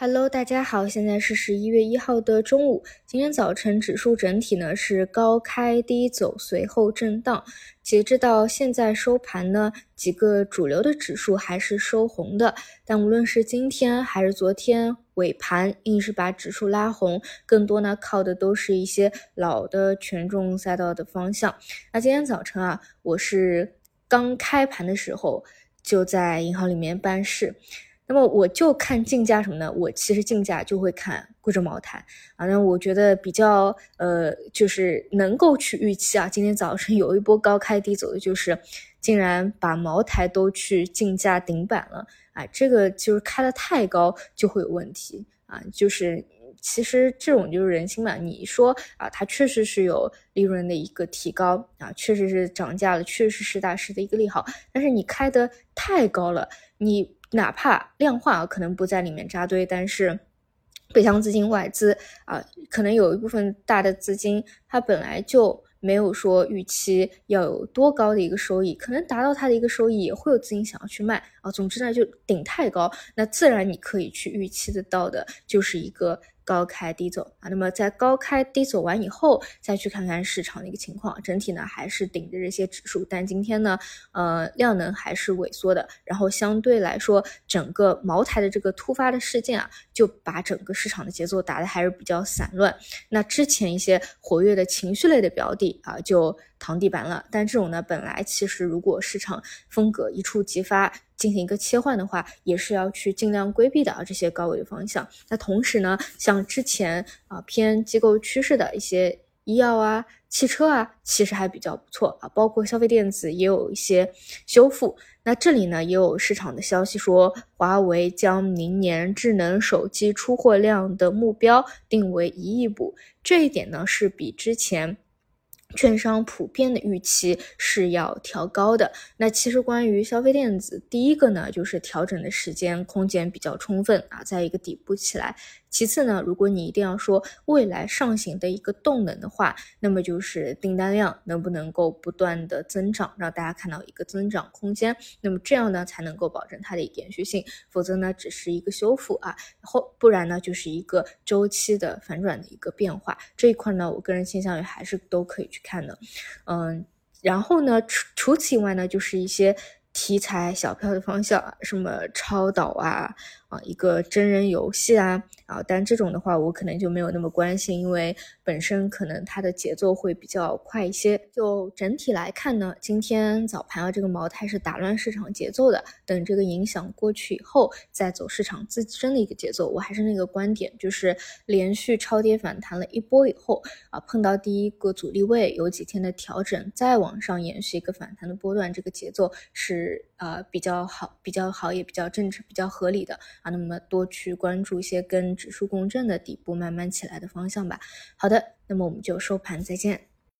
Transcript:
Hello，大家好，现在是十一月一号的中午。今天早晨指数整体呢是高开低走，随后震荡。截至到现在收盘呢，几个主流的指数还是收红的。但无论是今天还是昨天尾盘，硬是把指数拉红，更多呢靠的都是一些老的权重赛道的方向。那今天早晨啊，我是刚开盘的时候就在银行里面办事。那么我就看竞价什么呢？我其实竞价就会看贵州茅台啊。那我觉得比较呃，就是能够去预期啊。今天早晨有一波高开低走的，就是竟然把茅台都去竞价顶板了啊。这个就是开的太高就会有问题啊。就是其实这种就是人心嘛。你说啊，它确实是有利润的一个提高啊，确实是涨价了，确实是实打实的一个利好。但是你开的太高了，你。哪怕量化可能不在里面扎堆，但是北向资金外资啊，可能有一部分大的资金，它本来就没有说预期要有多高的一个收益，可能达到它的一个收益，也会有资金想要去卖啊。总之呢，就顶太高，那自然你可以去预期得到的就是一个。高开低走啊，那么在高开低走完以后，再去看看市场的一个情况，整体呢还是顶着这些指数，但今天呢，呃，量能还是萎缩的，然后相对来说，整个茅台的这个突发的事件啊，就把整个市场的节奏打得还是比较散乱。那之前一些活跃的情绪类的标的啊，就躺地板了。但这种呢，本来其实如果市场风格一触即发。进行一个切换的话，也是要去尽量规避的啊这些高位方向。那同时呢，像之前啊偏机构趋势的一些医药啊、汽车啊，其实还比较不错啊，包括消费电子也有一些修复。那这里呢，也有市场的消息说，华为将明年智能手机出货量的目标定为一亿部，这一点呢是比之前。券商普遍的预期是要调高的。那其实关于消费电子，第一个呢就是调整的时间空间比较充分啊，在一个底部起来。其次呢，如果你一定要说未来上行的一个动能的话，那么就是订单量能不能够不断的增长，让大家看到一个增长空间。那么这样呢才能够保证它的延续性，否则呢只是一个修复啊，后不然呢就是一个周期的反转的一个变化。这一块呢，我个人倾向于还是都可以去看的，嗯，然后呢除除此以外呢，就是一些题材小票的方向，什么超导啊。啊，一个真人游戏啊，啊，但这种的话，我可能就没有那么关心，因为本身可能它的节奏会比较快一些。就整体来看呢，今天早盘啊，这个茅台是打乱市场节奏的。等这个影响过去以后，再走市场自身的一个节奏。我还是那个观点，就是连续超跌反弹了一波以后，啊，碰到第一个阻力位，有几天的调整，再往上延续一个反弹的波段，这个节奏是呃比较好、比较好，也比较正常、比较合理的。啊，那么多去关注一些跟指数共振的底部慢慢起来的方向吧。好的，那么我们就收盘再见。